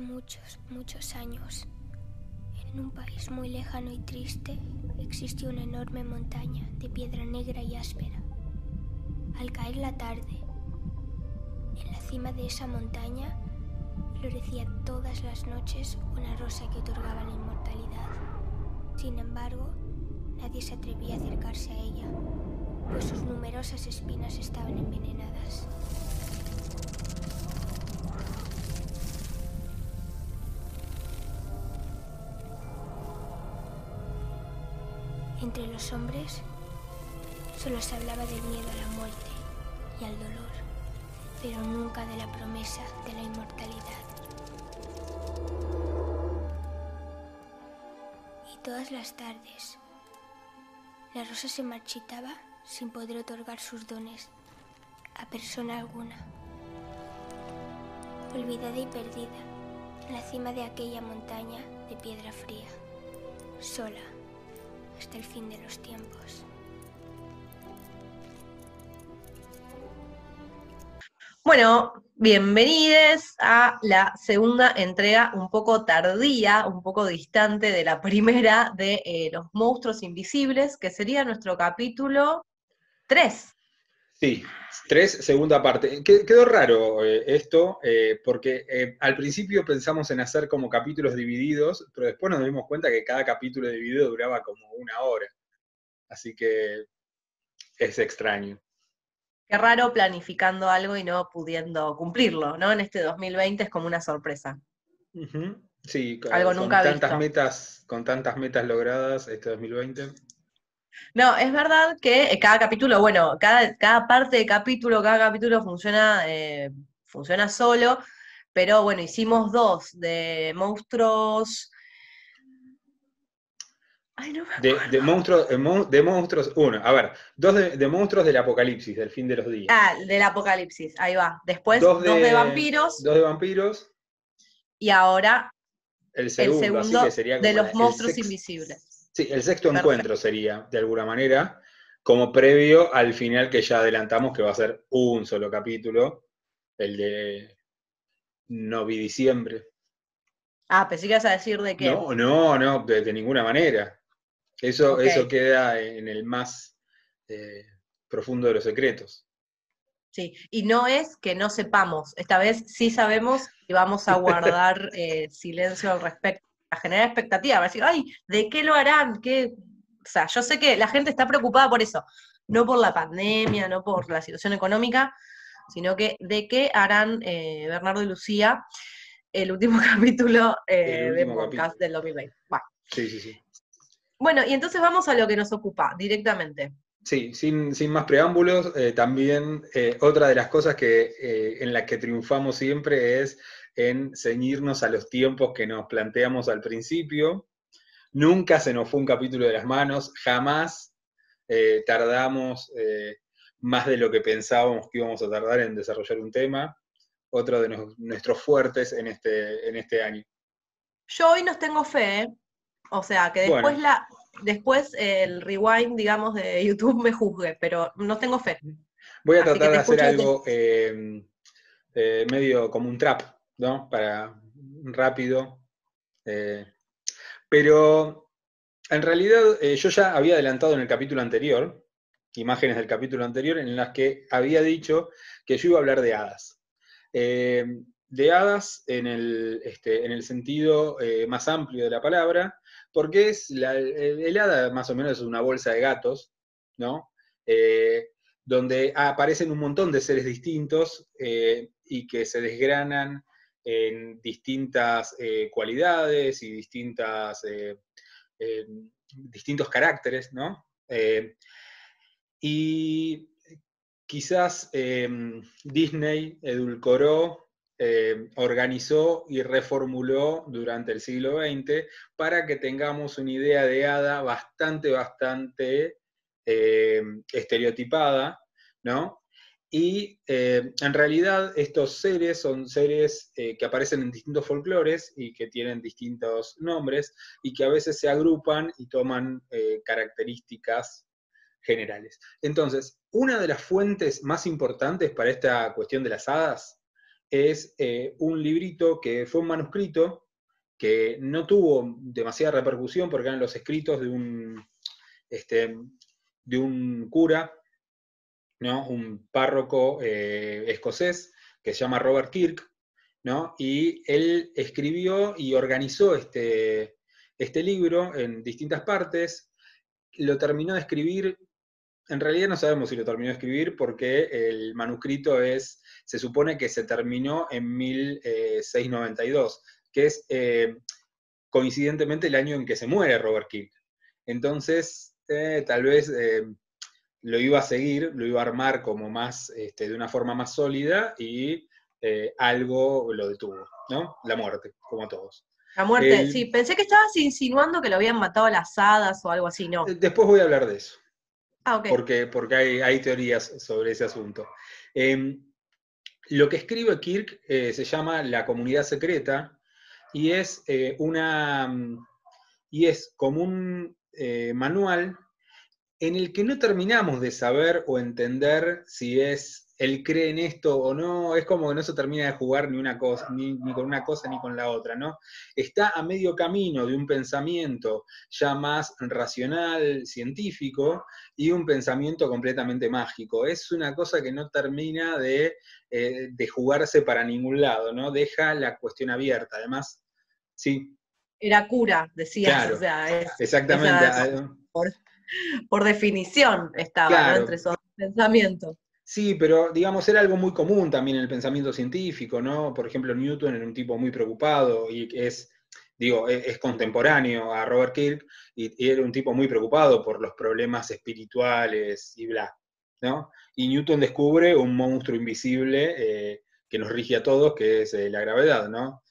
muchos, muchos años, en un país muy lejano y triste, existió una enorme montaña de piedra negra y áspera. Al caer la tarde, en la cima de esa montaña florecía todas las noches una rosa que otorgaba la inmortalidad. Sin embargo, nadie se atrevía a acercarse a ella, pues sus numerosas espinas estaban envenenadas. Los hombres solo se hablaba del miedo a la muerte y al dolor, pero nunca de la promesa de la inmortalidad. Y todas las tardes, la rosa se marchitaba sin poder otorgar sus dones a persona alguna. Olvidada y perdida en la cima de aquella montaña de piedra fría, sola hasta el fin de los tiempos. Bueno, bienvenidos a la segunda entrega, un poco tardía, un poco distante de la primera de eh, Los Monstruos Invisibles, que sería nuestro capítulo 3. Sí, 3, segunda parte. Quedó raro eh, esto, eh, porque al principio pensamos en hacer como capítulos divididos, pero después nos dimos cuenta que cada capítulo dividido duraba como una hora. Así que es extraño. Qué raro planificando algo y no pudiendo cumplirlo, ¿no? En este 2020 es como una sorpresa. Sí, algo con nunca tantas metas, con tantas metas logradas este 2020. No, es verdad que cada capítulo, bueno, cada, cada parte de capítulo, cada capítulo funciona, eh, funciona solo, pero bueno, hicimos dos de monstruos de, monstruos, de monstruos, uno, a ver, dos de, monstruos del apocalipsis, del fin de los días. Ah, del apocalipsis, ahí va. Después dos de, vampiros. Dos de vampiros. Y ahora el segundo, de los monstruos invisibles. Sí, el sexto encuentro sería, de alguna manera, como previo al final que ya adelantamos que va a ser un solo capítulo, el de novidiciembre. Ah, pensé que ibas a decir de qué. No, no, no, de ninguna manera. Eso, eso queda en el más eh, profundo de los secretos. Sí, y no es que no sepamos, esta vez sí sabemos y vamos a guardar eh, silencio al respecto, a generar expectativa, a decir, ay, ¿de qué lo harán? ¿Qué? O sea, yo sé que la gente está preocupada por eso, no por la pandemia, no por la situación económica, sino que de qué harán eh, Bernardo y Lucía el último capítulo de podcast del 2020. Sí, sí, sí. Bueno, y entonces vamos a lo que nos ocupa directamente. Sí, sin, más preámbulos, eh, también eh, otra de las cosas que, eh, en las que triunfamos siempre es en ceñirnos a los tiempos que nos planteamos al principio. Nunca se nos fue un capítulo de las manos, jamás tardamos más de lo que pensábamos que íbamos a tardar en desarrollar un tema. Otro de nuestros fuertes en este, en este año. Yo hoy nos tengo fe, o sea, que después la después el rewind, digamos, de YouTube me juzgue, pero no tengo fe. Voy a tratar de hacer algo em, eh, medio como un trap, ¿no? Para rápido. Eh, pero en realidad eh, yo ya había adelantado en el capítulo anterior, imágenes del capítulo anterior, en las que había dicho que yo iba a hablar de hadas. De hadas en el, este, en el sentido más amplio de la palabra, porque es la, el, hada más o menos es una bolsa de gatos, ¿no? Eh, donde aparecen un montón de seres distintos eh, y que se desgranan en distintas eh, cualidades y distintas, distintos caracteres, ¿no? y quizás Disney edulcoró eh, organizó y reformuló durante el siglo XX para que tengamos una idea de hada bastante, bastante eh, estereotipada, ¿no? Y eh, en realidad estos seres son seres que aparecen en distintos folclores y que tienen distintos nombres y que a veces se agrupan y toman características generales. Entonces, una de las fuentes más importantes para esta cuestión de las hadas es eh, un librito que fue un manuscrito que no tuvo demasiada repercusión porque eran los escritos de un, este, de un cura, ¿no? un párroco eh, escocés que se llama Robert Kirk, ¿no? y él escribió y organizó este, este libro en distintas partes, lo terminó de escribir, en realidad no sabemos si lo terminó de escribir porque el manuscrito es, se supone que se terminó en 1692, que es eh, coincidentemente el año en que se muere Robert Kirk. Entonces, eh, tal vez eh, lo iba a seguir, lo iba a armar como más, este, de una forma más sólida y algo lo detuvo, ¿no? La muerte, como todos. La muerte, sí. Pensé que estabas insinuando que lo habían matado a las hadas o algo así, ¿no? Después voy a hablar de eso. Ah. Porque, porque hay, hay teorías sobre ese asunto. Em, lo que escribe Kirk eh, se llama La Comunidad Secreta y es eh, una mm, y es como un eh, manual en el que no terminamos de saber o entender si es él cree en esto o no, es como que no se termina de jugar ni una cosa, ni, con una cosa ni con la otra, ¿no? Está a medio camino de un pensamiento ya más racional, científico, y un pensamiento completamente mágico. Es una cosa que no termina de, eh, jugarse para ningún lado, ¿no? Deja la cuestión abierta. Además, sí. Era cura, decías. exactamente. por, definición estaba entre esos pensamientos. Sí, pero digamos, era algo muy común también en el pensamiento científico, ¿no? Por ejemplo, Newton era un tipo muy preocupado y es, digo, e-, es, contemporáneo a Robert Kirk y, era un tipo muy preocupado por los problemas espirituales y bla, ¿no? Y Newton descubre un monstruo invisible eh, que nos rige a todos, que es eh, la gravedad, ¿no?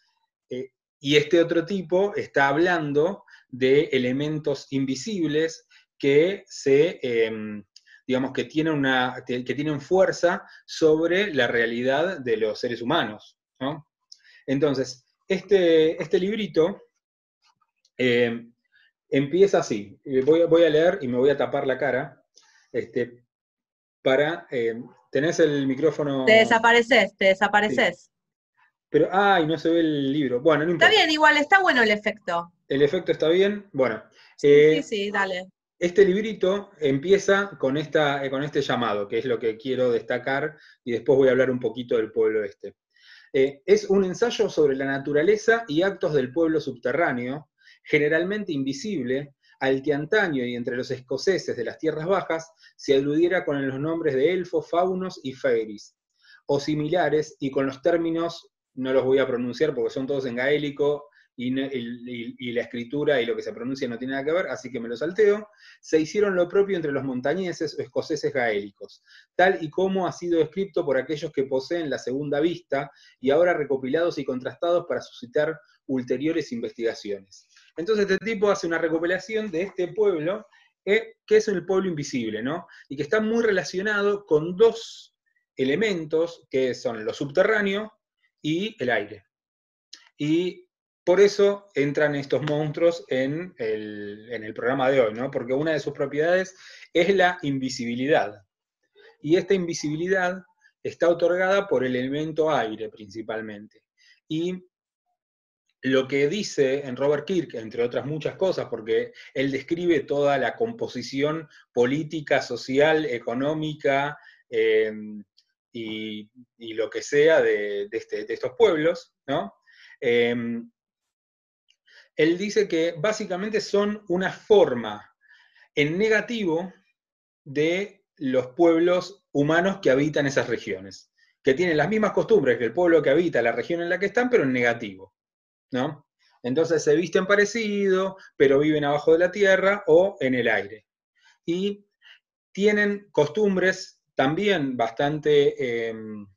Eh, y este otro tipo está hablando de elementos invisibles que se em, digamos, que tienen, una, que tienen fuerza sobre la realidad de los seres humanos. Entonces, este, este librito eh, empieza así. Eh, voy, voy, a leer y me voy a tapar la cara. Este, para. Eh, ¿Tenés el micrófono? Te desapareces, te desapareces. Pero, ay, no se ve el libro. Bueno, no importa. Está bien, igual, está bueno el efecto. El efecto está bien. Bueno. sí, sí, dale. Este librito empieza con, esta, eh, con este llamado, que es lo que quiero destacar, y después voy a hablar un poquito del pueblo este. Eh, es un ensayo sobre la naturaleza y actos del pueblo subterráneo, generalmente invisible, al que antaño y entre los escoceses de las tierras bajas se aludiera con los nombres de elfos, faunos y fairies, o similares, y con los términos, no los voy a pronunciar porque son todos en gaélico, y, la escritura y lo que se pronuncia no tiene nada que ver, así que me lo salteo, se hicieron lo propio entre los montañeses o escoceses gaélicos, tal y como ha sido escrito por aquellos que poseen la segunda vista y ahora recopilados y contrastados para suscitar ulteriores investigaciones. Entonces este tipo hace una recopilación de este pueblo, eh, que es el pueblo invisible, ¿no? Y que está muy relacionado con dos elementos, que son lo subterráneo y el aire. Y por eso entran estos monstruos en el, programa de hoy, ¿no? Porque una de sus propiedades es la invisibilidad. Y esta invisibilidad está otorgada por el elemento aire principalmente. Y lo que dice en Robert Kirk, entre otras muchas cosas, porque él describe toda la composición política, social, económica eh, y, lo que sea de, este, estos pueblos, ¿no? Eh, él dice que básicamente son una forma en negativo de los pueblos humanos que habitan esas regiones, que tienen las mismas costumbres que el pueblo que habita la región en la que están, pero en negativo, ¿no? Entonces se visten parecido, pero viven abajo de la tierra o en el aire. Y tienen costumbres también bastante em,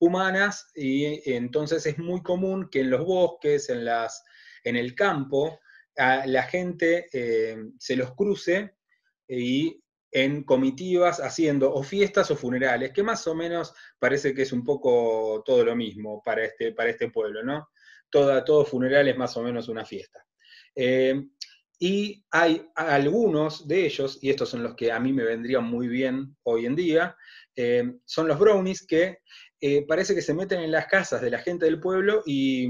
humanas y entonces es muy común que en los bosques, en las en el campo, la gente eh, se los cruce y en comitivas haciendo o fiestas o funerales, que más o menos parece que es un poco todo lo mismo para este, para este pueblo, ¿no? Toda, todo funeral es más o menos una fiesta. Eh, y hay algunos de ellos, y estos son los que a mí me vendrían muy bien hoy en día, eh, son los brownies que eh, parece que se meten en las casas de la gente del pueblo y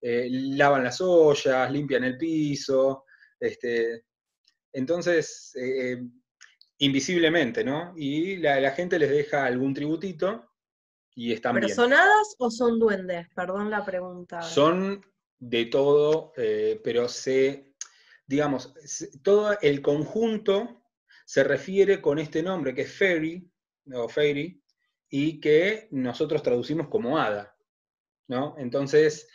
eh, lavan las ollas, limpian el piso, este, entonces, eh, invisiblemente, ¿no? Y la, gente les deja algún tributito y están ¿Pero son hadas o son duendes? Perdón la pregunta. Son de todo, pero se, digamos, todo el conjunto se refiere con este nombre que es fairy, o fairy, y que nosotros traducimos como hada, ¿no? Entonces,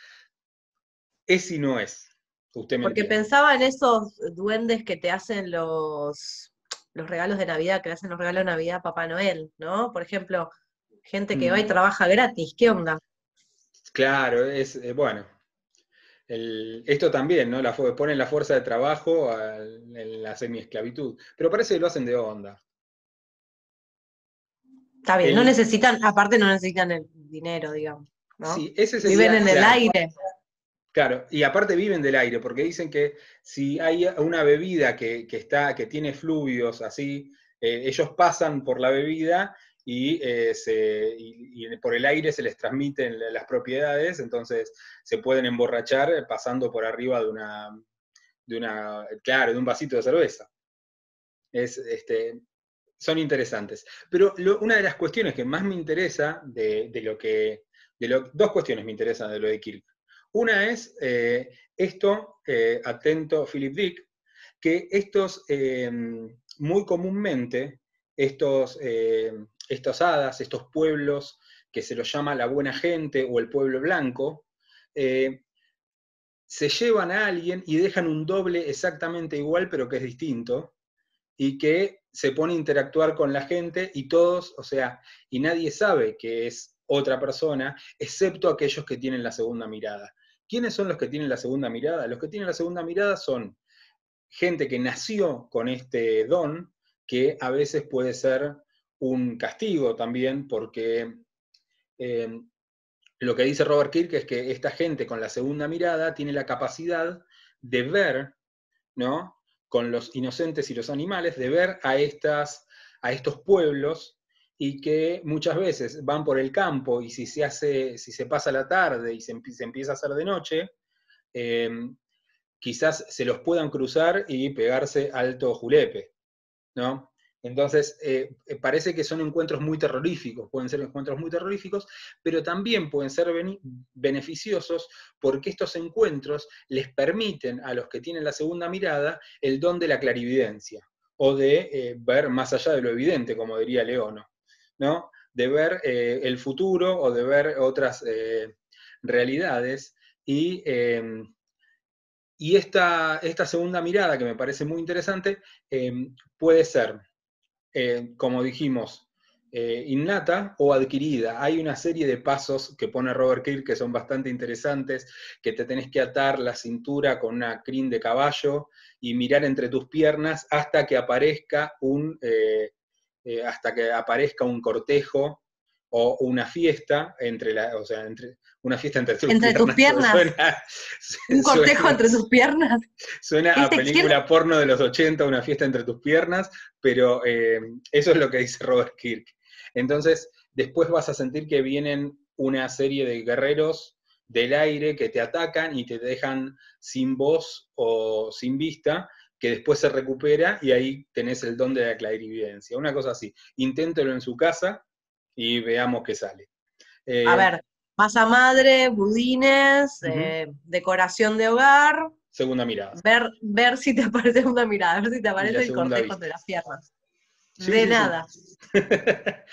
es y no es. Usted Porque pensaba en esos duendes que te hacen los, los regalos de Navidad, que le hacen los regalos de Navidad a Papá Noel, ¿no? Por ejemplo, gente que va y mm. trabaja gratis, ¿qué onda? Claro, es eh, bueno. esto también, ¿no? La, ponen la fuerza de trabajo en la semiesclavitud, pero parece que lo hacen de onda. Está bien, no necesitan, aparte no necesitan el dinero, digamos. ¿no? Sí, ese Viven en el aire. Claro, y aparte viven del aire, porque dicen que si hay una bebida que, está, que tiene fluvios así, eh, ellos pasan por la bebida y, eh, por el aire se les transmiten las propiedades, entonces se pueden emborrachar pasando por arriba de una, de una, claro, de un vasito de cerveza. Es, este, son interesantes. Pero una de las cuestiones que más me interesa de, lo que, de dos cuestiones me interesan de lo de Kirk. Una es eh, esto, eh, atento Philip Dick, que estos, eh, muy comúnmente, estos, estos hadas, estos pueblos que se los llama la buena gente o el pueblo blanco, se llevan a alguien y dejan un doble exactamente igual, pero que es distinto, y que se pone a interactuar con la gente y todos, o sea, y nadie sabe que es otra persona, excepto aquellos que tienen la segunda mirada. ¿Quiénes son los que tienen la segunda mirada? Los que tienen la segunda mirada son gente que nació con este don, que a veces puede ser un castigo también, porque eh, lo que dice Robert Kirk es que esta gente con la segunda mirada tiene la capacidad de ver, ¿no? Con los inocentes y los animales, de ver a, estas, a estos pueblos y que muchas veces van por el campo y si se hace, si se pasa la tarde y se, empieza a hacer de noche, eh, quizás se los puedan cruzar y pegarse alto julepe, ¿no? Entonces, eh, eh, parece que son encuentros muy terroríficos, pueden ser encuentros muy terroríficos, pero también pueden ser beneficiosos porque estos encuentros les permiten a los que tienen la segunda mirada el don de la clarividencia o de ver más allá de lo evidente, como diría Leono. ¿No? de ver eh, el futuro o de ver otras eh, realidades. Y, em, y esta, esta, segunda mirada, que me parece muy interesante, puede ser, eh, como dijimos, innata o adquirida. Hay una serie de pasos que pone Robert Kirk que son bastante interesantes, que te tenés que atar la cintura con una crin de caballo y mirar entre tus piernas hasta que aparezca un eh, hasta que aparezca un cortejo o una fiesta entre la, o sea, entre, una fiesta entre tus entre piernas. Tus piernas. un cortejo entre tus piernas. Suena a película porno de los 80, una fiesta entre tus piernas, pero eh, eso es lo que dice Robert Kirk. Entonces, después vas a sentir que vienen una serie de guerreros del aire que te atacan y te dejan sin voz o sin vista, que después se recupera y ahí tenés el don de la clarividencia. Una cosa así. Inténtelo en su casa y veamos qué sale. Eh, a ver, masa madre, budines, eh, decoración de hogar. Segunda mirada. Ver, ver si te aparece una mirada, ver si te aparece el cortejo de las piernas. de nada.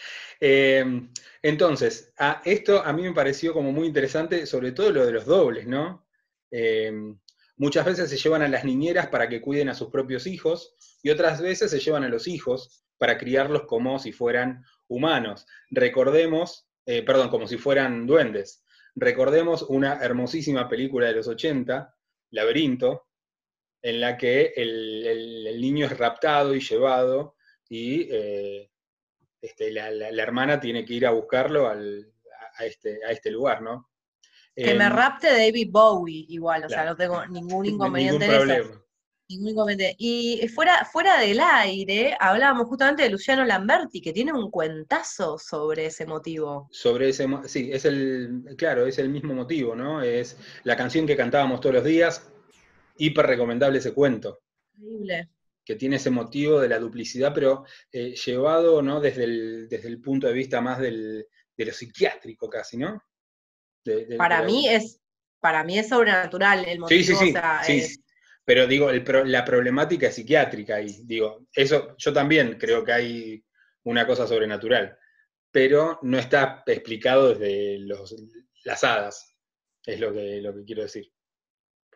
Em, entonces, esto a mí me pareció como muy interesante, sobre todo lo de los dobles, ¿no? Em, Muchas veces se llevan a las niñeras para que cuiden a sus propios hijos y otras veces se llevan a los hijos para criarlos como si fueran humanos. Recordemos, eh, perdón, como si fueran duendes. Recordemos una hermosísima película de los 80, Laberinto, en la que el, niño es raptado y llevado y eh, este, la, hermana tiene que ir a buscarlo este, a este lugar, ¿no? Que me em, rapte David Bowie igual, o sea, no tengo ningún inconveniente en eso. Ningún inconveniente. Y fuera, fuera del aire, hablábamos justamente de Luciano Lamberti, que tiene un cuentazo sobre ese motivo. Sobre ese, sí, es el, claro, es el mismo motivo, ¿no? Es la canción que cantábamos todos los días, hiper recomendable ese cuento. Increíble. Que tiene ese motivo de la duplicidad, pero eh, llevado, ¿no? Desde el, desde el punto de vista más del, de lo psiquiátrico casi, ¿no? Para mí es, para mí es sobrenatural el motivo. Sí, sí, sí. Pero digo, la problemática es psiquiátrica y digo, eso yo también creo que hay una cosa sobrenatural, pero no está explicado desde los, las hadas, es lo que, lo que quiero decir.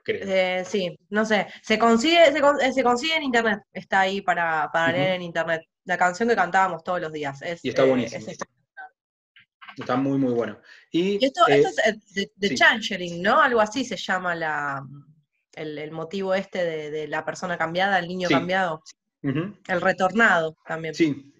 Eh, sí, no sé, se consigue, se, eh, consigue en internet, está ahí para, para leer en internet. La canción que cantábamos todos los días. Es, y está eh, buenísimo. está muy, muy bueno. Y, esto, esto, es de, Changeling, ¿no? Algo así se llama la, el, motivo este de, la persona cambiada, el niño cambiado. El retornado también. Sí,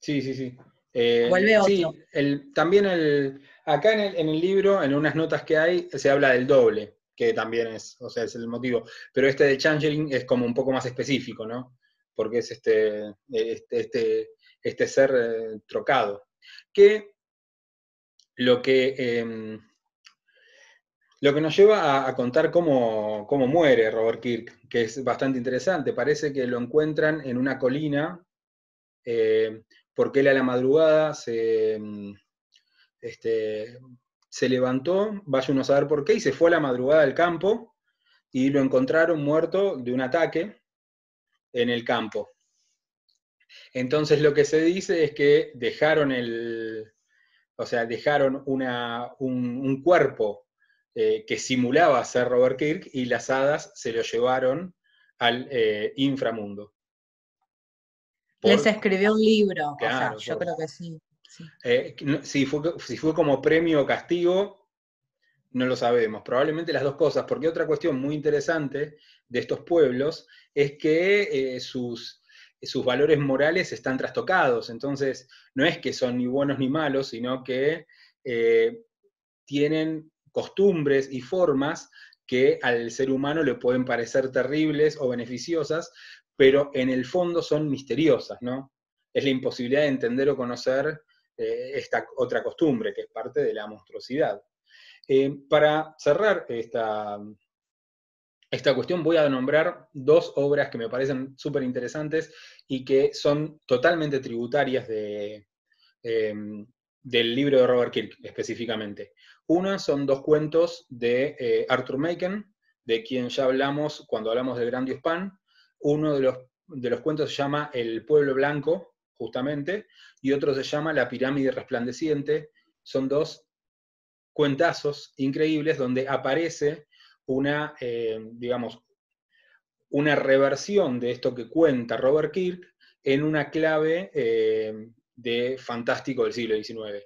sí, sí, sí. Eh, Vuelve otro. Sí, el, también el, acá en el, en el, libro, en unas notas que hay, se habla del doble, que también es, o sea, es el motivo. Pero este de Changeling es como un poco más específico, ¿no? Porque es este, este, este, este ser eh, trocado. Que lo que em, lo que nos lleva a, contar cómo, muere Robert Kirk, que es bastante interesante. Parece que lo encuentran en una colina, eh, porque él a la madrugada se, mm, este, se levantó, vaya uno a saber por qué, y se fue a la madrugada del campo y lo encontraron muerto de un ataque en el campo. Entonces lo que se dice es que dejaron el, o sea, dejaron una, un cuerpo eh, que simulaba ser Robert Kirk y las hadas se lo llevaron al eh, inframundo. Les escribió un libro, yo creo que sí. Eh, si, fue, si fue como premio o castigo, no lo sabemos. Probablemente las dos cosas, porque otra cuestión muy interesante de estos pueblos es que sus, sus valores morales están trastocados. Entonces, no es que son ni buenos ni malos, sino que tienen costumbres y formas que al ser humano le pueden parecer terribles o beneficiosas, pero en el fondo son misteriosas, ¿no? Es la imposibilidad de entender o conocer eh, esta otra costumbre, que es parte de la monstruosidad. Eh, para cerrar esta, esta cuestión, voy a nombrar dos obras que me parecen súper interesantes y que son totalmente tributarias de, eh, del libro de Robert Kirk específicamente. Una son dos cuentos de eh, Arthur Machen, de quien ya hablamos cuando hablamos de Grandios Pan. Uno de los, de los cuentos se llama El pueblo blanco, justamente, y otro se llama La pirámide resplandeciente. Son dos cuentazos increíbles donde aparece una, eh, digamos, una reversión de esto que cuenta Robert Kirk en una clave eh, de fantástico del siglo XIX.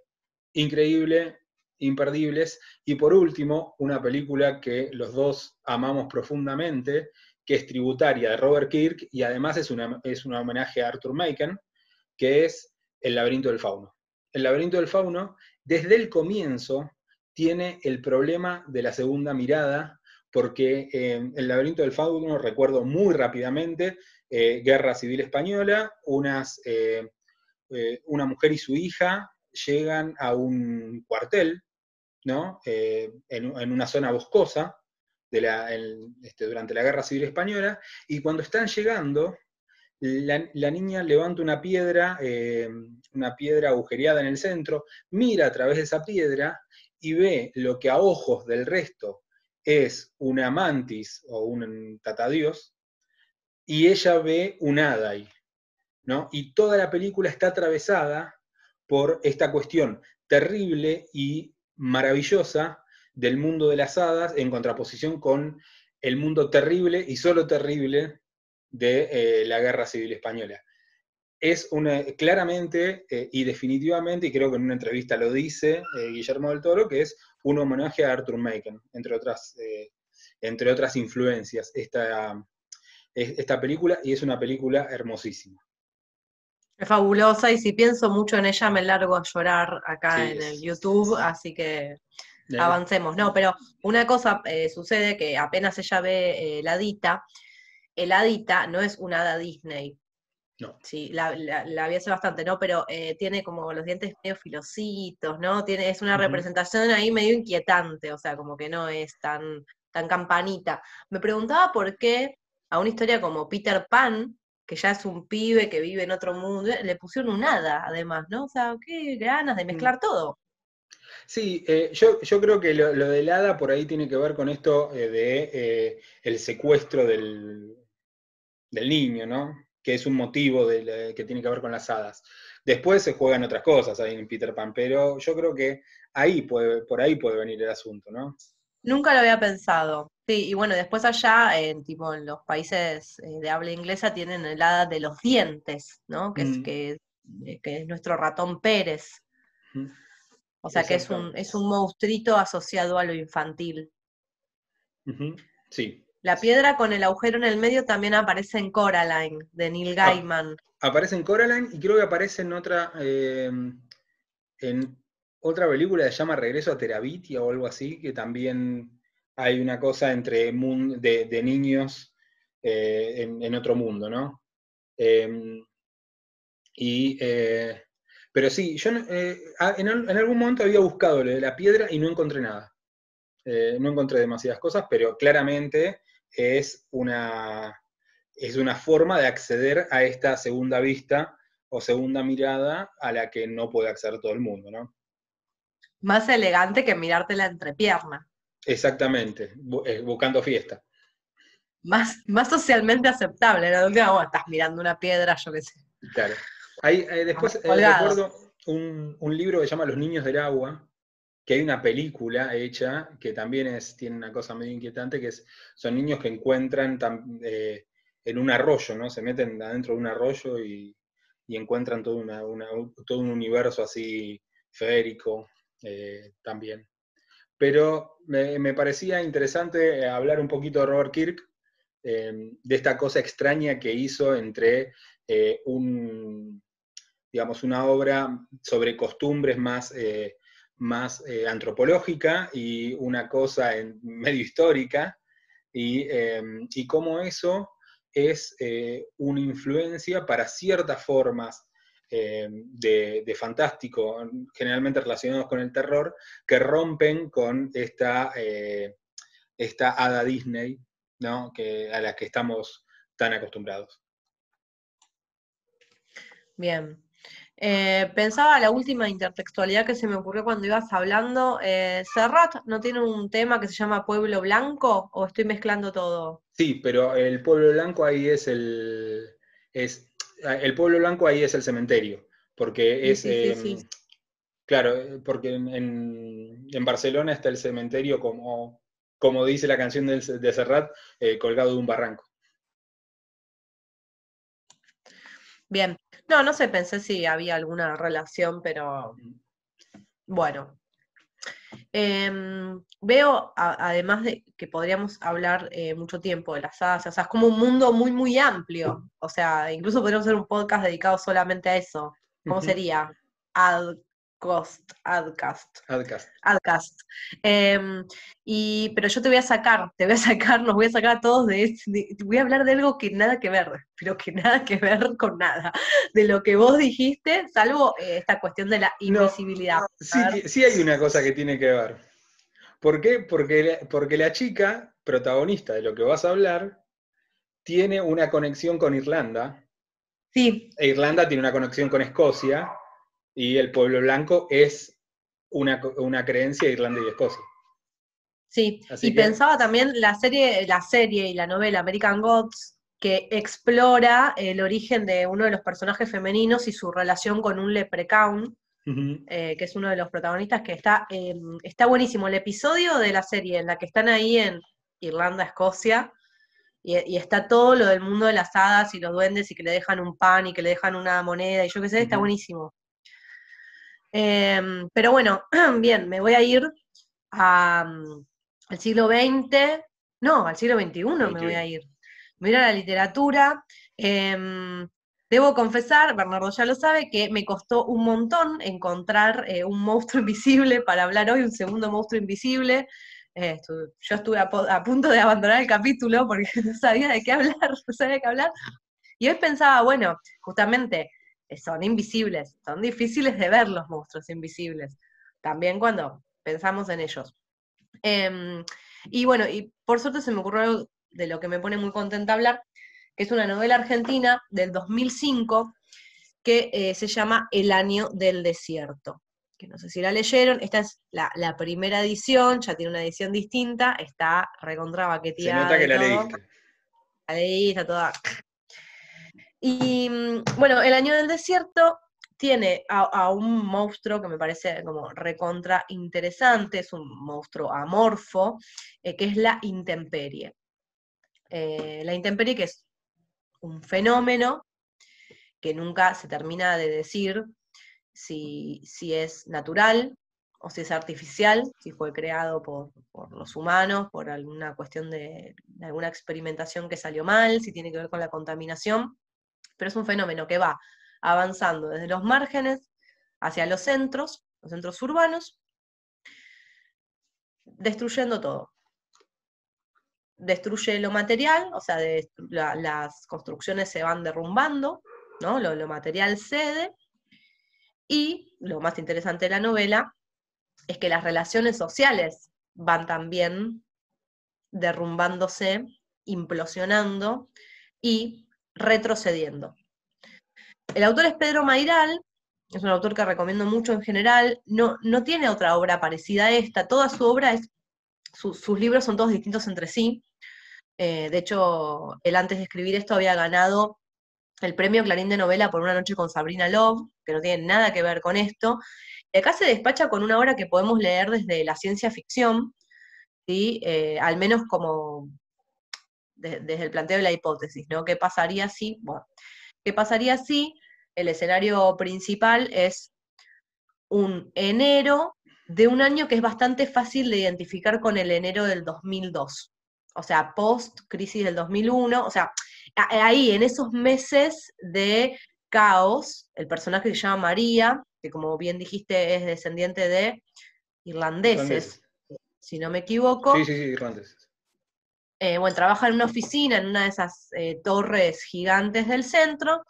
Increíble, imperdibles. Y por último, una película que los dos amamos profundamente, que es tributaria de Robert Kirk y además es, una, es un homenaje a Arthur Machen, que es El laberinto del fauno. El laberinto del fauno, desde el comienzo, tiene el problema de la segunda mirada, porque eh, el laberinto del fauno, recuerdo muy rápidamente, eh, Guerra Civil Española, unas, eh, una mujer y su hija llegan a un cuartel eh, en, una zona boscosa este, durante la Guerra Civil Española, y cuando están llegando, la, niña levanta una piedra, eh, una piedra agujereada en el centro, mira a través de esa piedra y ve lo que a ojos del resto es una mantis o un tatadios, y ella ve un hada ¿no? Y toda la película está atravesada por esta cuestión terrible y maravillosa del mundo de las hadas en contraposición con el mundo terrible y solo terrible de eh, la Guerra Civil Española. Es una, claramente eh, y definitivamente, y creo que en una entrevista lo dice eh, Guillermo del Toro, que es un homenaje a Arthur Machen, entre otras, entre otras influencias, esta, esta película, y es una película hermosísima. Es fabulosa y si pienso mucho en ella me largo a llorar acá en el YouTube, así que avancemos. No, pero una cosa eh, sucede que apenas ella ve eh, la dita, el hadita no es una hada Disney. No. Sí, la, la, vi hace bastante, ¿no? Pero eh, tiene como los dientes medio filositos, ¿no? Tiene, es una representación ahí medio inquietante, o sea, como que no es tan, tan campanita. Me preguntaba por qué a una historia como Peter Pan, que ya es un pibe que vive en otro mundo, le pusieron un hada, además, ¿no? O sea, qué ganas de mm. mezclar todo. Sí, eh, yo, yo, creo que lo, del hada por ahí tiene que ver con esto eh, de el secuestro del, del niño, ¿no? Que es un motivo que tiene que ver con las hadas. Después se juegan otras cosas ahí en Peter Pan, pero yo creo que ahí puede, por ahí puede venir el asunto, ¿no? Nunca lo había pensado. Sí, y bueno, después allá, en, tipo, en los países eh, de habla inglesa tienen el hada de los dientes, ¿no? Que, es, mm. que, eh, que es nuestro ratón Pérez. O sea que es un, es un monstruito asociado a lo infantil. Sí, la piedra con el agujero en el medio también aparece en Coraline, de Neil ah, Gaiman. aparece en Coraline y creo que aparece en otra, eh, en otra película que se llama Regreso a Terabitia o algo así, que también hay una cosa entre de, niños eh, en, otro mundo, ¿no? Em, y, eh, pero sí, yo en, algún momento había buscado lo de la piedra y no encontré nada. no encontré demasiadas cosas, pero claramente es una, es una forma de acceder a esta segunda vista o segunda mirada a la que no puede acceder todo el mundo, ¿no? Más elegante que mirarte la entrepierna. Exactamente, eh, buscando fiesta. Más, más socialmente aceptable, ¿no? Oh, estás mirando una piedra, yo qué sé. Claro. Ahí, eh, después eh, recuerdo un, un, libro que se llama Los Niños del Agua, que hay una película hecha que también es, tiene una cosa medio inquietante, que es, son niños que encuentran eh, en un arroyo, ¿no? Se meten adentro de un arroyo y, encuentran todo, todo un universo así férico eh, también. Pero me, parecía interesante hablar un poquito de Robert Kirk, eh, de esta cosa extraña que hizo entre un, digamos, una obra sobre costumbres más más eh, antropológica y una cosa en, medio histórica, y, em, y cómo eso es eh, una influencia para ciertas formas em, de, fantástico, generalmente relacionados con el terror, que rompen con esta, eh, esta hada Disney ¿no? que, a la que estamos tan acostumbrados. Bien, eh, pensaba la última intertextualidad que se me ocurrió cuando ibas hablando. Eh, ¿Serrat no tiene un tema que se llama Pueblo Blanco o estoy mezclando todo? Sí, pero el Pueblo Blanco ahí es el. Es, el Pueblo Blanco ahí es el cementerio, porque es. Em, claro, porque en, Barcelona está el cementerio como, como dice la canción de, de Serrat, eh, colgado de un barranco. Bien, no, no sé, pensé si había alguna relación, pero bueno. Em, veo, además de que podríamos hablar eh, mucho tiempo de las hadas, o sea, es como un mundo muy, muy amplio. O sea, incluso podríamos hacer un podcast dedicado solamente a eso. ¿Cómo sería? Ad Cost, Adcast. Adcast. Adcast. Em, y, pero yo te voy a sacar, te voy a sacar, nos voy a sacar a todos de, este, voy a hablar de algo que nada que ver, pero que nada que ver con nada, de lo que vos dijiste, salvo eh, esta cuestión de la invisibilidad. sí, sí hay una cosa que tiene que ver. ¿Por qué? Porque, porque la chica, protagonista de lo que vas a hablar, tiene una conexión con Irlanda. Sí. E Irlanda tiene una conexión con Escocia y el pueblo blanco es una, creencia de Irlanda y Escocia. Sí, y pensaba también la serie, la serie y la novela American Gods, que explora el origen de uno de los personajes femeninos y su relación con un leprechaun, eh, que es uno de los protagonistas, que está, está buenísimo. El episodio de la serie en la que están ahí en Irlanda, Escocia, y, está todo lo del mundo de las hadas y los duendes y que le dejan un pan y que le dejan una moneda y yo qué sé, está buenísimo. Em, pero bueno, bien, me voy a ir mm, al siglo XX, no, al siglo XXI me voy a ir. Me voy a ir a la literatura. Em, debo confesar, Bernardo ya lo sabe, que me costó un montón encontrar eh, un monstruo invisible para hablar hoy, un segundo monstruo invisible. eh, yo estuve a, punto de abandonar el capítulo porque no sabía de qué hablar, no sabía de qué hablar. Y hoy pensaba, bueno, justamente son invisibles, son difíciles de ver los monstruos invisibles, también cuando pensamos en ellos. Em, y bueno, y por suerte se me ocurrió algo de lo que me pone muy contenta hablar, que es una novela argentina del 2005 que eh, se llama El año del desierto que no sé si la leyeron, esta es la, primera edición, ya tiene una edición distinta, está recontra baqueteada. Se nota que la leíste. La leí, está toda... Y mm, bueno, El Año del Desierto tiene a, un monstruo que me parece como recontra interesante, es un monstruo amorfo, eh, que es la intemperie. Eh, la intemperie que es un fenómeno que nunca se termina de decir si, es natural o si es artificial, si fue creado por, los humanos, por alguna cuestión de, alguna experimentación que salió mal, si tiene que ver con la contaminación, pero es un fenómeno que va avanzando desde los márgenes hacia los centros, los centros urbanos, destruyendo todo. Destruye lo material, o sea, las construcciones se van derrumbando, ¿no? lo material cede, y lo más interesante de la novela es que las relaciones sociales van también derrumbándose, implosionando y retrocediendo. El autor es Pedro Mairal, es un autor que recomiendo mucho en general, no, no tiene otra obra parecida a esta, toda su obra es, sus libros son todos distintos entre sí. Eh, de hecho, él antes de escribir esto había ganado el premio Clarín de novela por una noche con Sabrina Love, que no tiene nada que ver con esto. Y acá se despacha con una obra que podemos leer desde la ciencia ficción, ¿sí? Eh, al menos como desde el planteo de la hipótesis, ¿no? ¿Qué pasaría si? Bueno, ¿qué pasaría si el escenario principal es un enero de un año que es bastante fácil de identificar con el enero del 2002? O sea, post crisis del 2001, o sea, ahí, en esos meses de caos, el personaje que se llama María, que como bien dijiste es descendiente de irlandeses, si no me equivoco. Sí, sí, sí, irlandeses. Eh, bueno, trabaja en una oficina, en una de esas eh, torres gigantes del centro,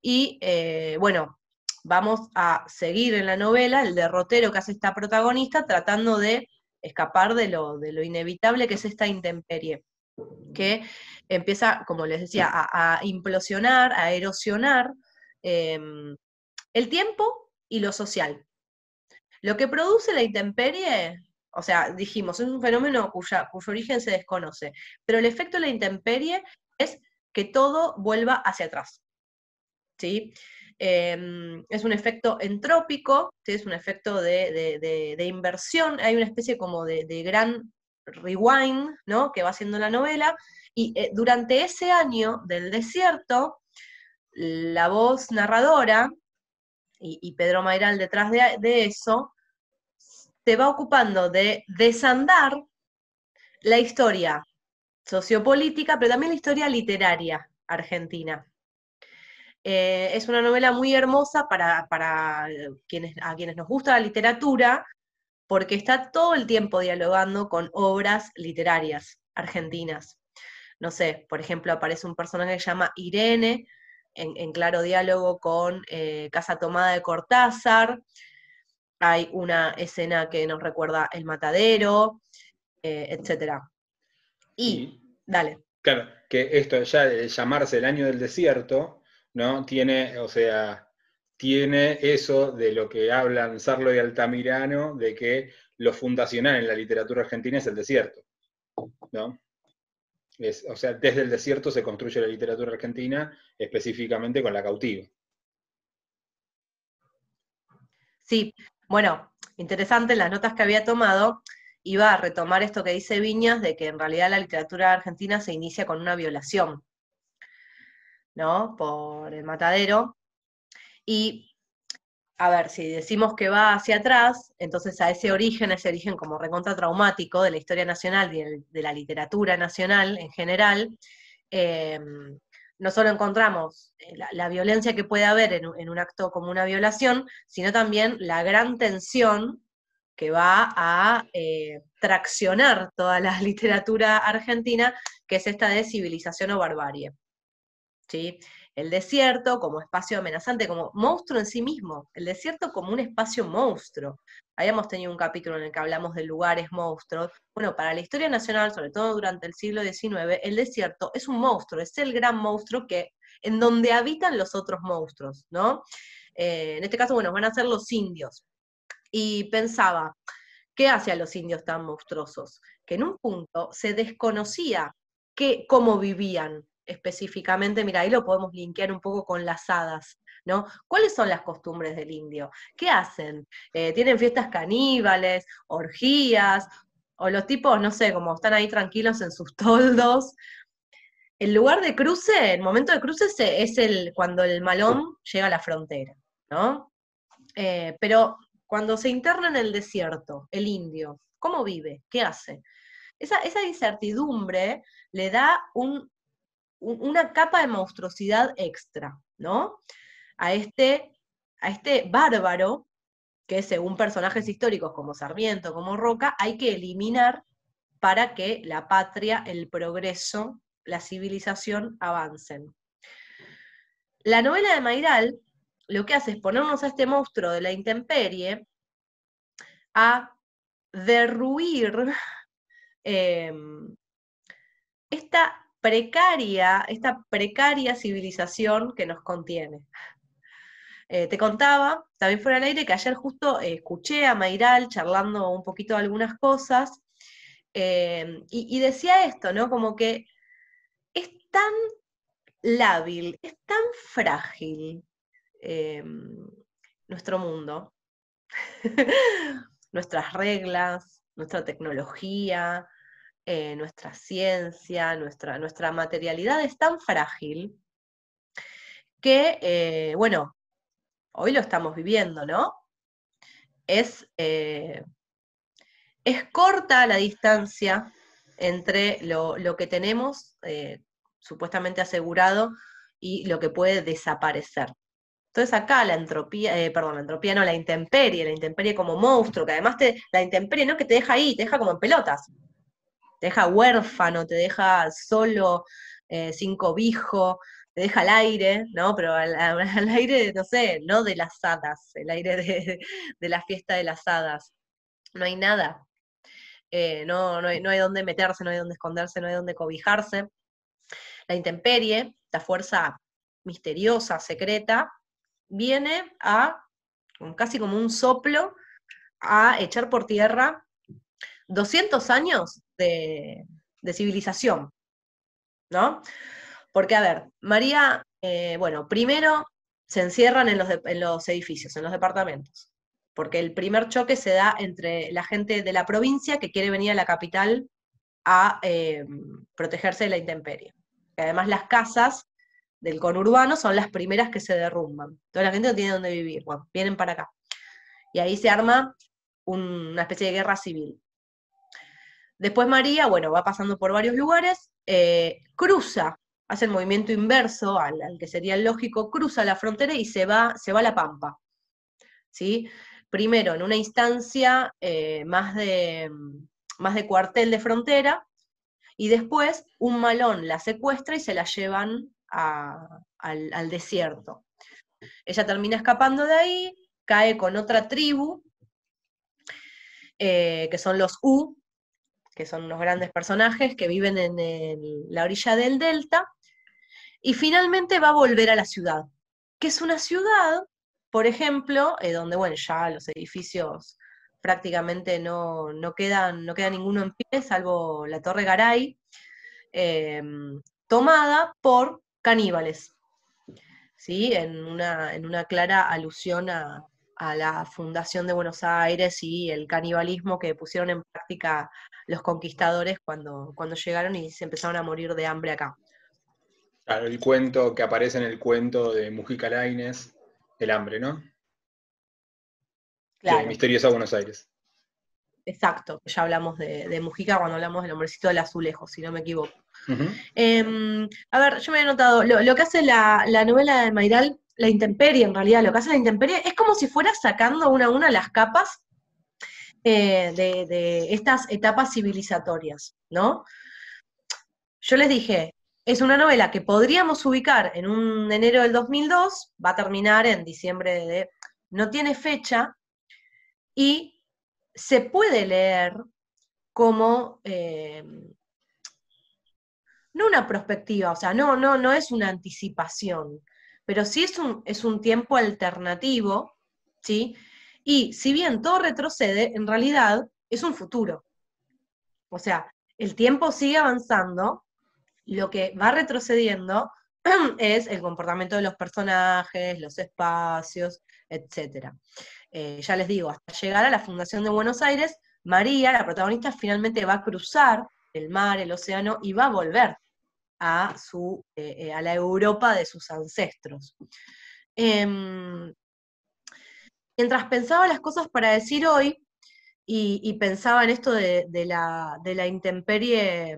y eh, bueno, vamos a seguir en la novela el derrotero que hace esta protagonista tratando de escapar de lo, de lo inevitable que es esta intemperie, que empieza, como les decía, a, implosionar, a erosionar em, el tiempo y lo social. Lo que produce la intemperie, o sea, dijimos, es un fenómeno cuya, cuyo origen se desconoce, pero el efecto de la intemperie es que todo vuelva hacia atrás. ¿sí? Em, es un efecto entrópico, es un efecto de, inversión, hay una especie como de, gran rewind ¿no? que va haciendo la novela, y eh, durante ese año del desierto, la voz narradora, y, Pedro Mairal detrás de, eso, se va ocupando de desandar la historia sociopolítica, pero también la historia literaria argentina. Eh, es una novela muy hermosa para, para quienes, a quienes nos gusta la literatura, porque está todo el tiempo dialogando con obras literarias argentinas no sé, por ejemplo, aparece un personaje que se llama Irene, en, claro diálogo con eh, Casa Tomada de Cortázar, hay una escena que nos recuerda el matadero, eh, etc. Y, dale. Claro, que esto ya de llamarse el año del desierto, ¿no? Tiene, o sea, tiene eso de lo que hablan Sarlo y Altamirano, de que lo fundacional en la literatura argentina es el desierto, ¿no? o sea, desde el desierto se construye la literatura argentina, específicamente con la cautiva. Sí, bueno, interesante, las notas que había tomado, iba a retomar esto que dice Viñas, de que en realidad la literatura argentina se inicia con una violación, ¿no? Por el matadero. Y a ver, si decimos que va hacia atrás, entonces a ese origen, a ese origen como recontra traumático de la historia nacional y de, la literatura nacional en general, eh, no solo encontramos eh, la, violencia que puede haber en, un acto como una violación, sino también la gran tensión que va a eh, traccionar toda la literatura argentina, que es esta de civilización o barbarie. ¿Sí? El desierto como espacio amenazante, como monstruo en sí mismo, el desierto como un espacio monstruo. Habíamos tenido un capítulo en el que hablamos de lugares monstruos. Bueno, para la historia nacional, sobre todo durante el siglo XIX, el desierto es un monstruo, es el gran monstruo que, en donde habitan los otros monstruos, ¿no? Eh, en este caso, bueno, van a ser los indios. Y pensaba, ¿qué hace los indios tan monstruosos? Que en un punto se desconocía que, cómo vivían, específicamente, mira, ahí lo podemos linkear un poco con las hadas, ¿no? ¿Cuáles son las costumbres del indio? ¿Qué hacen? Eh, ¿Tienen fiestas caníbales, orgías? O los tipos, no sé, como están ahí tranquilos en sus toldos. El lugar de cruce, el momento de cruce es el, cuando el malón llega a la frontera, ¿no? Eh, pero cuando se interna en el desierto, el indio, ¿cómo vive? ¿Qué hace? Esa, esa incertidumbre le da un una capa de monstruosidad extra, ¿no? A este, a este bárbaro, que según personajes históricos como Sarmiento, como Roca, hay que eliminar para que la patria, el progreso, la civilización avancen. La novela de Mairal lo que hace es ponernos a este monstruo de la intemperie a derruir em, esta precaria, esta precaria civilización que nos contiene. Eh, te contaba, también fuera al aire, que ayer justo eh, escuché a Mairal charlando un poquito de algunas cosas, eh, y, decía esto, ¿no? Como que es tan lábil, es tan frágil nuestro mundo, nuestras reglas, nuestra tecnología, eh, nuestra ciencia, nuestra, nuestra materialidad es tan frágil que, eh, bueno, hoy lo estamos viviendo, ¿no? Es, eh, es corta la distancia entre lo, que tenemos supuestamente asegurado y lo que puede desaparecer. Entonces acá la entropía, perdón, la entropía no, la intemperie, la intemperie como monstruo, que además te, la intemperie no que te deja ahí, te deja como en pelotas te deja huérfano, te deja solo, eh, sin cobijo, te deja al aire, ¿no? Pero al, aire, no sé, no de las hadas, el aire de, la fiesta de las hadas. No hay nada. Eh, no, no, hay, no hay dónde meterse, no hay dónde esconderse, no hay dónde cobijarse. La intemperie, la fuerza misteriosa, secreta, viene a, casi como un soplo, a echar por tierra 200 años de, civilización, ¿no? Porque, a ver, María, eh, bueno, primero se encierran en los, edificios, en los departamentos, porque el primer choque se da entre la gente de la provincia que quiere venir a la capital a eh, protegerse de la intemperie. Además las casas del conurbano son las primeras que se derrumban. Toda la gente no tiene dónde vivir, vienen para acá. Y ahí se arma una especie de guerra civil. Después María, bueno, va pasando por varios lugares, eh, cruza, hace el movimiento inverso al, que sería lógico, cruza la frontera y se va, se va a la Pampa. ¿sí? Primero, en una instancia eh, más, de, más de cuartel de frontera, y después un malón la secuestra y se la llevan al, desierto. Ella termina escapando de ahí, cae con otra tribu, eh, que son los U, que son unos grandes personajes que viven en la orilla del delta, y finalmente va a volver a la ciudad, que es una ciudad, por ejemplo, eh, donde, bueno, ya los edificios prácticamente no, quedan, no queda ninguno en pie, salvo la Torre Garay, em, tomada por caníbales, ¿sí? en, una, en una clara alusión a, a la fundación de Buenos Aires y el canibalismo que pusieron en práctica los conquistadores cuando, cuando llegaron y se empezaron a morir de hambre acá. Claro, el cuento que aparece en el cuento de Mujica Lainez, el hambre, ¿no? Claro. Misteriosa Buenos Aires. Exacto, ya hablamos de, Mujica cuando hablamos del hombrecito del azulejo, si no me equivoco. Em, a ver, yo me he notado, lo, que hace la, la novela de Mairal la intemperie, en realidad, lo que hace la intemperie, es como si fuera sacando una a una las capas eh, de, estas etapas civilizatorias, ¿no? Yo les dije, es una novela que podríamos ubicar en un enero del 2002, va a terminar en diciembre de... No tiene fecha y se puede leer como... Eh, no una perspectiva, o sea, no, no, no es una anticipación, pero sí es un, es un tiempo alternativo, ¿sí? Y si bien todo retrocede, en realidad es un futuro. O sea, el tiempo sigue avanzando, lo que va retrocediendo es el comportamiento de los personajes, los espacios, etc. Eh, ya les digo, hasta llegar a la Fundación de Buenos Aires, María, la protagonista, finalmente va a cruzar el mar, el océano y va a volver a, su, eh, eh, a la Europa de sus ancestros. Em, mientras pensaba las cosas para decir hoy, y, pensaba en esto de, la, de, la, intemperie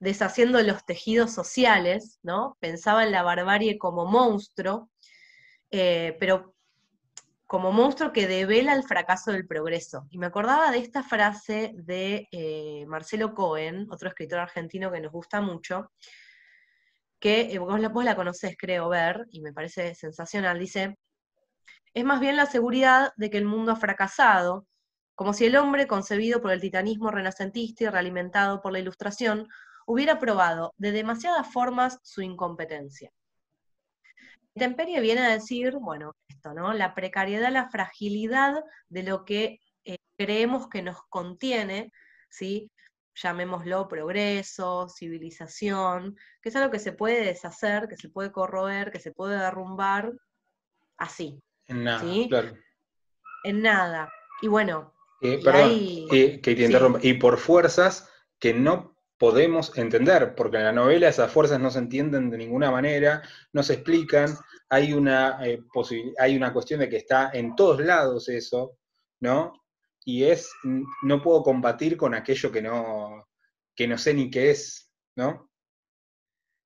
deshaciendo los tejidos sociales, ¿no? Pensaba en la barbarie como monstruo, eh, pero como monstruo que devela el fracaso del progreso. Y me acordaba de esta frase de eh, Marcelo Cohen, otro escritor argentino que nos gusta mucho, que eh, vos, la, vos la conocés, creo, ver, y me parece sensacional, dice, es más bien la seguridad de que el mundo ha fracasado, como si el hombre, concebido por el titanismo renacentista y realimentado por la ilustración, hubiera probado de demasiadas formas su incompetencia. Intemperie viene a decir, bueno, esto, ¿no? La precariedad, la fragilidad de lo que eh, creemos que nos contiene, ¿sí? Llamémoslo progreso, civilización, que es algo que se puede deshacer, que se puede corroer, que se puede derrumbar, así, en nada, claro. En nada. Y bueno. Eh, perdón, que te interrumpa. Y por fuerzas que no podemos entender, porque en la novela esas fuerzas no se entienden de ninguna manera, no se explican, hay una, eh, hay una cuestión de que está en todos lados eso, ¿no? Y es, no puedo combatir con aquello que no, que no sé ni qué es, ¿no?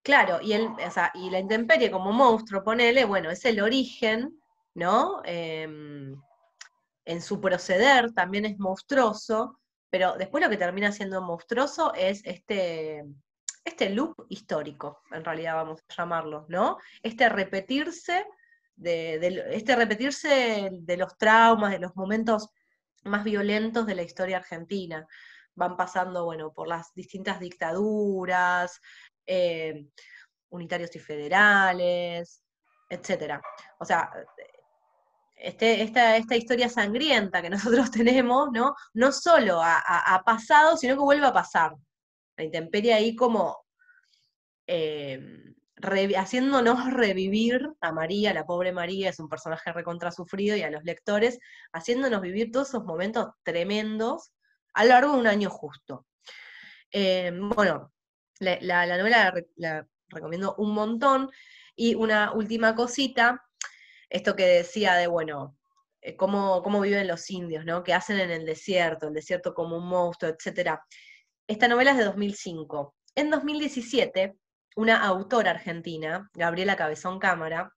Claro, y, el, y la intemperie como monstruo, ponele, bueno, es el origen ¿no? Em, en su proceder también es monstruoso, pero después lo que termina siendo monstruoso es este, este loop histórico, en realidad vamos a llamarlo, ¿no? Este repetirse de, este repetirse de los traumas, de los momentos más violentos de la historia argentina. Van pasando, bueno, por las distintas dictaduras, eh, unitarios y federales, etcétera. O sea, este, esta, esta, historia sangrienta que nosotros tenemos, ¿no? No solo ha, pasado, sino que vuelve a pasar. La intemperie ahí como eh, haciéndonos revivir a María, la pobre María es un personaje recontrasufrido, y a los lectores, haciéndonos vivir todos esos momentos tremendos a lo largo de un año justo. Eh, bueno, la, novela la recomiendo un montón. Y una última cosita, esto que decía de, bueno, eh, cómo, cómo, viven los indios, ¿no? ¿Qué hacen en el desierto? El desierto como un monstruo, etc. Esta novela es de 2005. En 2017, una autora argentina, Gabriela Cabezón Cámara,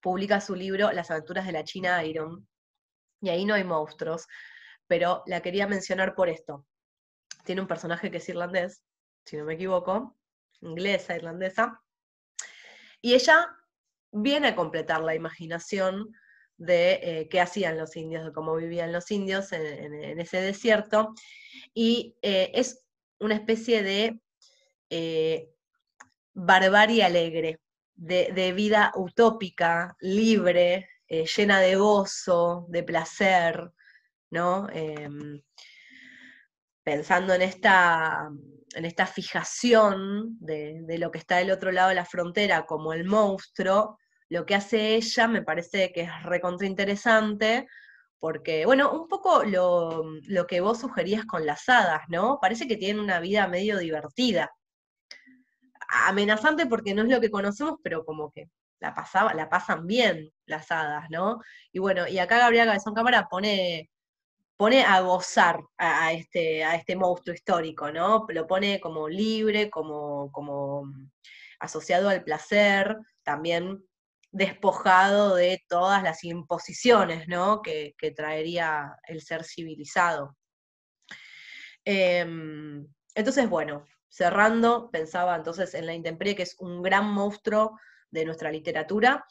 publica su libro Las aventuras de la China Iron. Y ahí no hay monstruos, pero la quería mencionar por esto. Tiene un personaje que es irlandés, si no me equivoco, inglesa, irlandesa. Y ella viene a completar la imaginación de eh, qué hacían los indios, de cómo vivían los indios en, ese desierto. Y eh, es una especie de eh, barbarie alegre, de, vida utópica, libre, llena de gozo, de placer, ¿no? Em, pensando en esta en esta fijación de, lo que está del otro lado de la frontera como el monstruo, lo que hace ella me parece que es recontrainteresante, porque, bueno, un poco lo, que vos sugerías con las hadas, ¿no? Parece que tienen una vida medio divertida. Amenazante porque no es lo que conocemos, pero como que la, pasaba, la pasan bien las hadas, ¿no? Y bueno, y acá Gabriela Cabezón Cámara pone, pone a gozar a, este, a este monstruo histórico, ¿no? Lo pone como libre, como, como asociado al placer, también despojado de todas las imposiciones ¿no? que, traería el ser civilizado. Em, entonces, bueno, cerrando, pensaba entonces en la intemperie, que es un gran monstruo de nuestra literatura,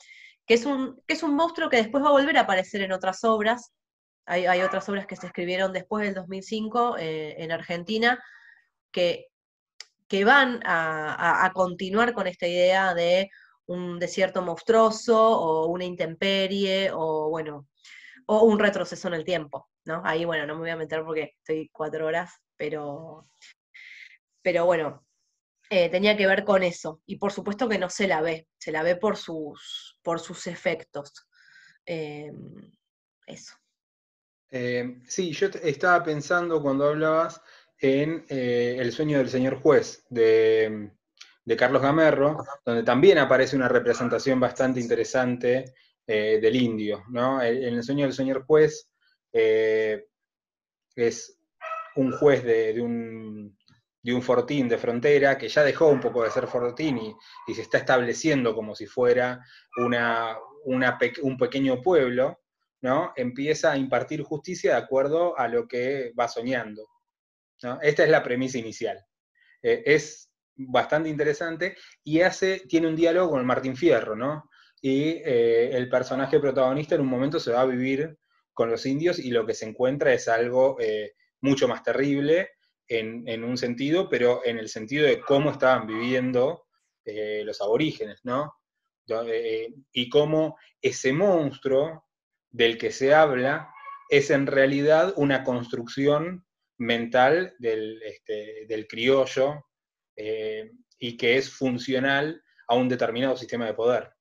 que es un, que es un monstruo que después va a volver a aparecer en otras obras. Hay, otras obras que se escribieron después del 2005 eh, en Argentina que, que van a, continuar con esta idea de un desierto monstruoso o una intemperie o bueno, o un retroceso en el tiempo, ¿no? Ahí, bueno, no me voy a meter porque estoy cuatro horas, pero, pero bueno, eh, tenía que ver con eso. Y por supuesto que no se la ve, se la ve por sus, por sus efectos. Em, eso. Eh, sí, yo estaba pensando cuando hablabas en eh, El sueño del señor juez de, Carlos Gamerro, donde también aparece una representación bastante interesante del indio. ¿no? En El sueño del señor juez es un juez de, un, de un fortín de frontera, que ya dejó un poco de ser fortín y, se está estableciendo como si fuera una, un pequeño pueblo, ¿no? empieza a impartir justicia de acuerdo a lo que va soñando. Esta es la premisa inicial. Eh, es bastante interesante y hace, tiene un diálogo con Martín Fierro, ¿no? Y eh, el personaje protagonista en un momento se va a vivir con los indios y lo que se encuentra es algo eh, mucho más terrible en, un sentido, pero en el sentido de cómo estaban viviendo eh, los aborígenes, ¿no? Y cómo ese monstruo del que se habla es en realidad una construcción mental del, este, criollo eh, y que es funcional a un determinado sistema de poder.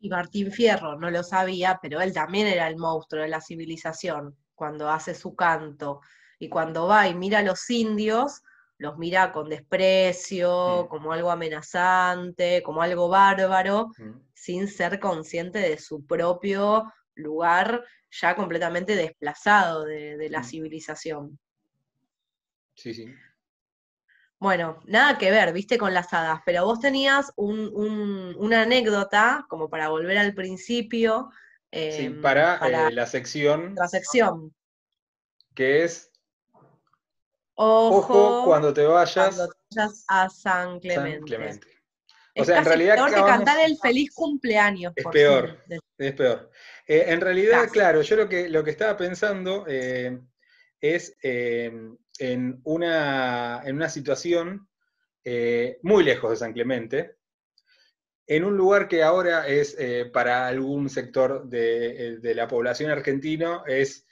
Y Martín Fierro no lo sabía, pero él también era el monstruo de la civilización cuando hace su canto y cuando va y mira a los indios, los mira con desprecio, mm. como algo amenazante, como algo bárbaro, mm. sin ser consciente de su propio lugar ya completamente desplazado de, la mm. civilización. Sí, sí. Bueno, nada que ver, viste, con las hadas, pero vos tenías una anécdota, como para volver al principio. sí, em, para, eh, la sección. La sección. Que es Ojo, cuando te vayas, a San Clemente. O sea, en realidad. peor que cantar el feliz cumpleaños. Es peor, es peor. Eh, en realidad, claro, yo lo que, lo que estaba pensando eh, es en, una, en una situación muy lejos de San Clemente, en un lugar que ahora es para algún sector de, de la población argentino es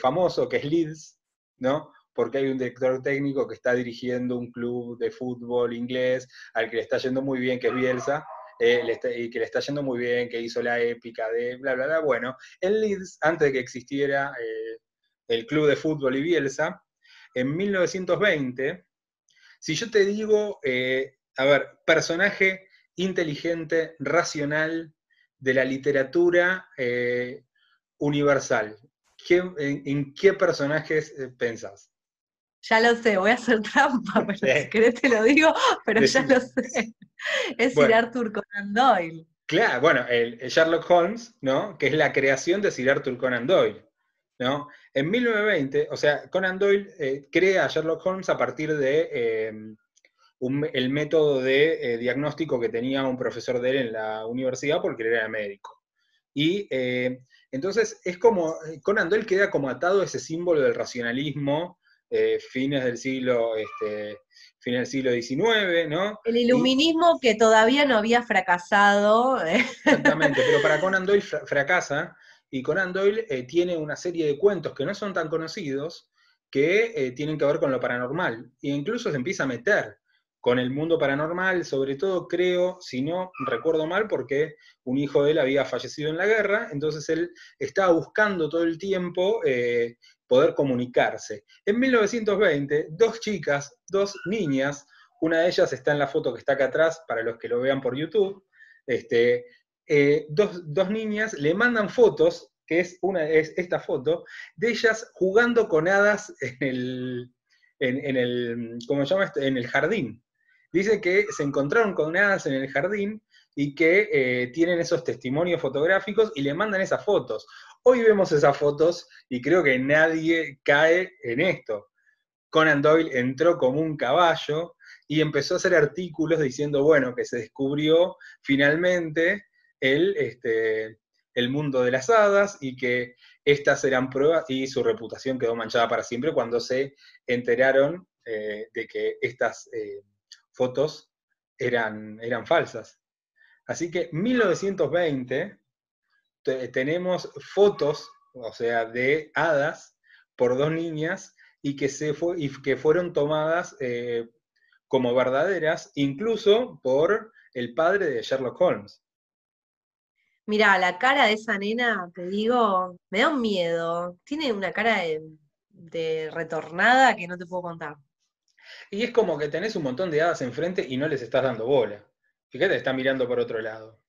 famoso, que es Leeds, ¿no? porque hay un director técnico que está dirigiendo un club de fútbol inglés al que le está yendo muy bien, que es Bielsa, eh, y que le está yendo muy bien, que hizo la épica de bla, bla, bla. Bueno, en Leeds, antes de que existiera eh, el club de fútbol y Bielsa, en 1920, si yo te digo, eh, a ver, personaje inteligente, racional de la literatura universal, en, en, qué personajes pensás? Ya lo sé, voy a hacer trampa, pero si querés te lo digo, pero ya lo sé. Es Sir Arthur Conan Doyle. Claro, bueno, el, Sherlock Holmes, ¿no? Que es la creación de Sir Arthur Conan Doyle, ¿no? En 1920, o sea, Conan Doyle eh, crea a Sherlock Holmes a partir de em, el método de eh, diagnóstico que tenía un profesor de él en la universidad porque él era médico. Y eh, entonces es como, Conan Doyle queda como atado a ese símbolo del racionalismo eh, fines del siglo, este, fines del siglo XIX, ¿no? El iluminismo que todavía no había fracasado. ¿eh? Exactamente, pero para Conan Doyle fracasa, y Conan Doyle eh, tiene una serie de cuentos que no son tan conocidos, que tienen que ver con lo paranormal, e incluso se empieza a meter con el mundo paranormal, sobre todo creo, si no recuerdo mal, porque un hijo de él había fallecido en la guerra, entonces él estaba buscando todo el tiempo poder comunicarse. En 1920, dos chicas, dos niñas, una de ellas está en la foto que está acá atrás, para los que lo vean por YouTube, este, eh, dos, niñas le mandan fotos, que es, una, es esta foto, de ellas jugando con hadas en el, en, el ¿cómo se llama? En el jardín. Dice que se encontraron con hadas en el jardín y que eh, tienen esos testimonios fotográficos y le mandan esas fotos. Hoy vemos esas fotos y creo que nadie cae en esto. Conan Doyle entró como un caballo y empezó a hacer artículos diciendo, bueno, que se descubrió finalmente el, este, el mundo de las hadas y que estas eran pruebas y su reputación quedó manchada para siempre cuando se enteraron eh, de que estas eh, fotos eran, eran falsas. Así que 1920 tenemos fotos, o sea, de hadas por dos niñas y que, se y que fueron tomadas eh, como verdaderas, incluso por el padre de Sherlock Holmes. Mira, la cara de esa nena, te digo, me da un miedo. Tiene una cara de, retornada que no te puedo contar. Y es como que tenés un montón de hadas enfrente y no les estás dando bola. Fíjate, está mirando por otro lado.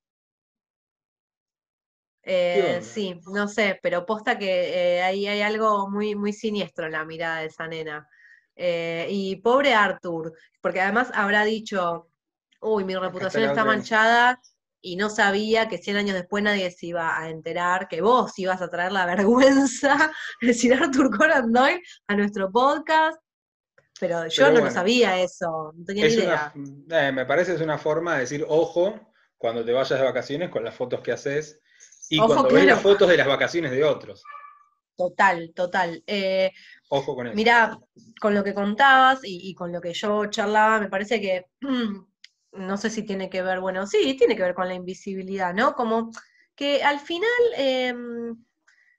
Eh, sí, no sé, pero posta que eh, ahí hay algo muy, muy siniestro en la mirada de esa nena. Eh, y pobre Arthur, porque además habrá dicho, uy, mi reputación está manchada y no sabía que 100 años después nadie se iba a enterar, que vos ibas a traer la vergüenza de decir Arthur Conan Doyle a nuestro podcast. Pero yo no lo sabía eso, no tenía ni idea. Eh, me parece es una forma de decir, ojo, cuando te vayas de vacaciones con las fotos que haces y cuando ves las fotos de las vacaciones de otros. Total, total. Eh, ojo con eso. Mira, con lo que contabas y, y, con lo que yo charlaba, me parece que no sé si tiene que ver, bueno, sí, tiene que ver con la invisibilidad, ¿no? Como que al final em,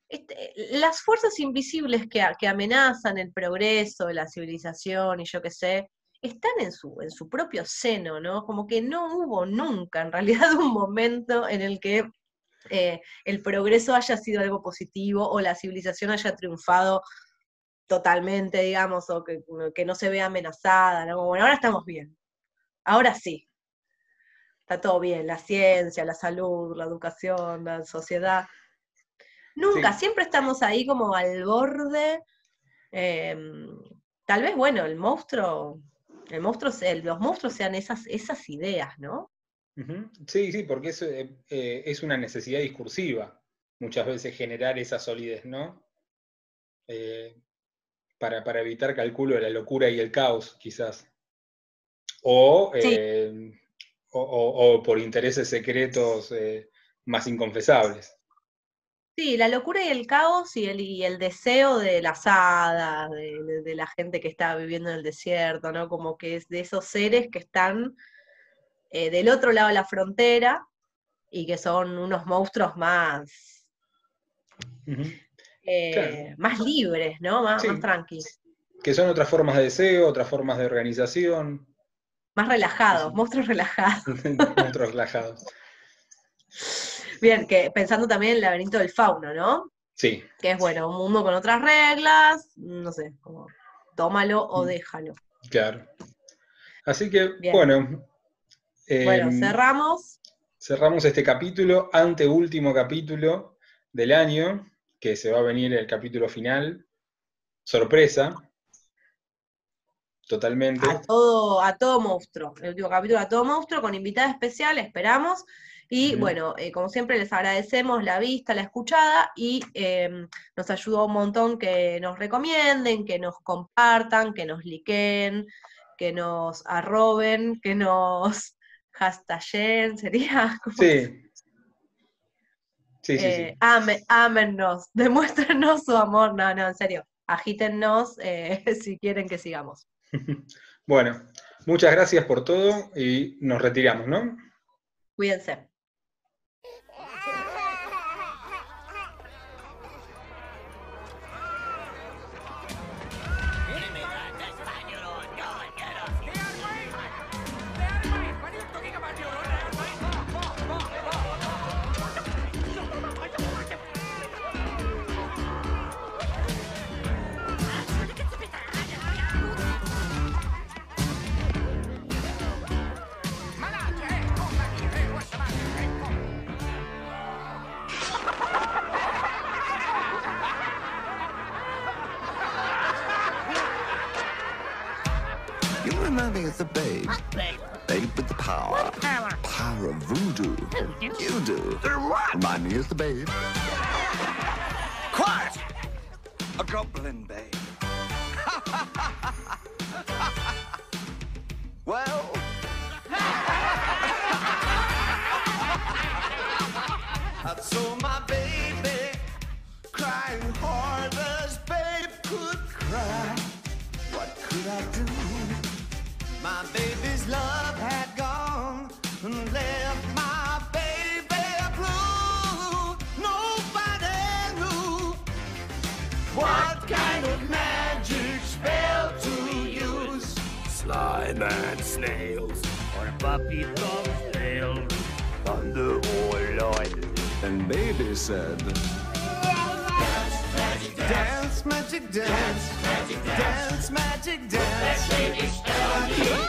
este, las fuerzas invisibles que, que, amenazan el progreso, la civilización y yo qué sé, están en su, en su propio seno, ¿no? Como que no hubo nunca, en realidad, un momento en el que eh, el progreso haya sido algo positivo o la civilización haya triunfado totalmente, digamos, o que, que no se vea amenazada, ¿no? Bueno, ahora estamos bien. Ahora sí. Está todo bien, la ciencia, la salud, la educación, la sociedad. Nunca, siempre estamos ahí como al borde. Em, tal vez, bueno, el monstruo, el monstruo, los monstruos sean esas, esas ideas, ¿no? Sí, sí, porque es, eh, eh, es una necesidad discursiva, muchas veces generar esa solidez, ¿no? Eh, para, para, evitar calculo de la locura y el caos, quizás. Eh, o, por intereses secretos eh, más inconfesables. Sí, la locura y el caos y el, y el deseo de las hadas, de, la gente que está viviendo en el desierto, ¿no? Como que es de esos seres que están eh, del otro lado de la frontera y que son unos monstruos más, más libres, ¿no? Más, más tranquilos. Que son otras formas de deseo, otras formas de organización. Más relajados, monstruos relajados. monstruos relajados. Bien, que pensando también en el laberinto del fauno, ¿no? Sí. Que es bueno, un mundo con otras reglas, no sé, como tómalo o mm. déjalo. Claro. Así que, bueno. bueno, em, cerramos. Cerramos este capítulo, anteúltimo capítulo del año, que se va a venir el capítulo final. Sorpresa. Totalmente. A todo, a todo monstruo. El último capítulo a todo monstruo con invitada especial, esperamos. Y bueno, eh, como siempre les agradecemos la vista, la escuchada y em, nos ayudó un montón que nos recomienden, que nos compartan, que nos liken, que nos arroben, que nos hashtaguen, sería. Sí. Sí, sí, sí. Eh, ámennos, demuéstrenos su amor. No, no, en serio, agítennos eh, si quieren que sigamos. Bueno, muchas gracias por todo y nos retiramos, ¿no? Cuídense. Babe Babe with the power. What power? Power of voodoo. Voodoo? You do. What? Remind me is the babe. Quiet! A goblin babe. well. it comes down on the whole. And baby said, Dance, magic, dance, dance, magic, dance, magic, dance, magic, dance.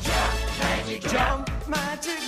Jump, magic, jump, magic.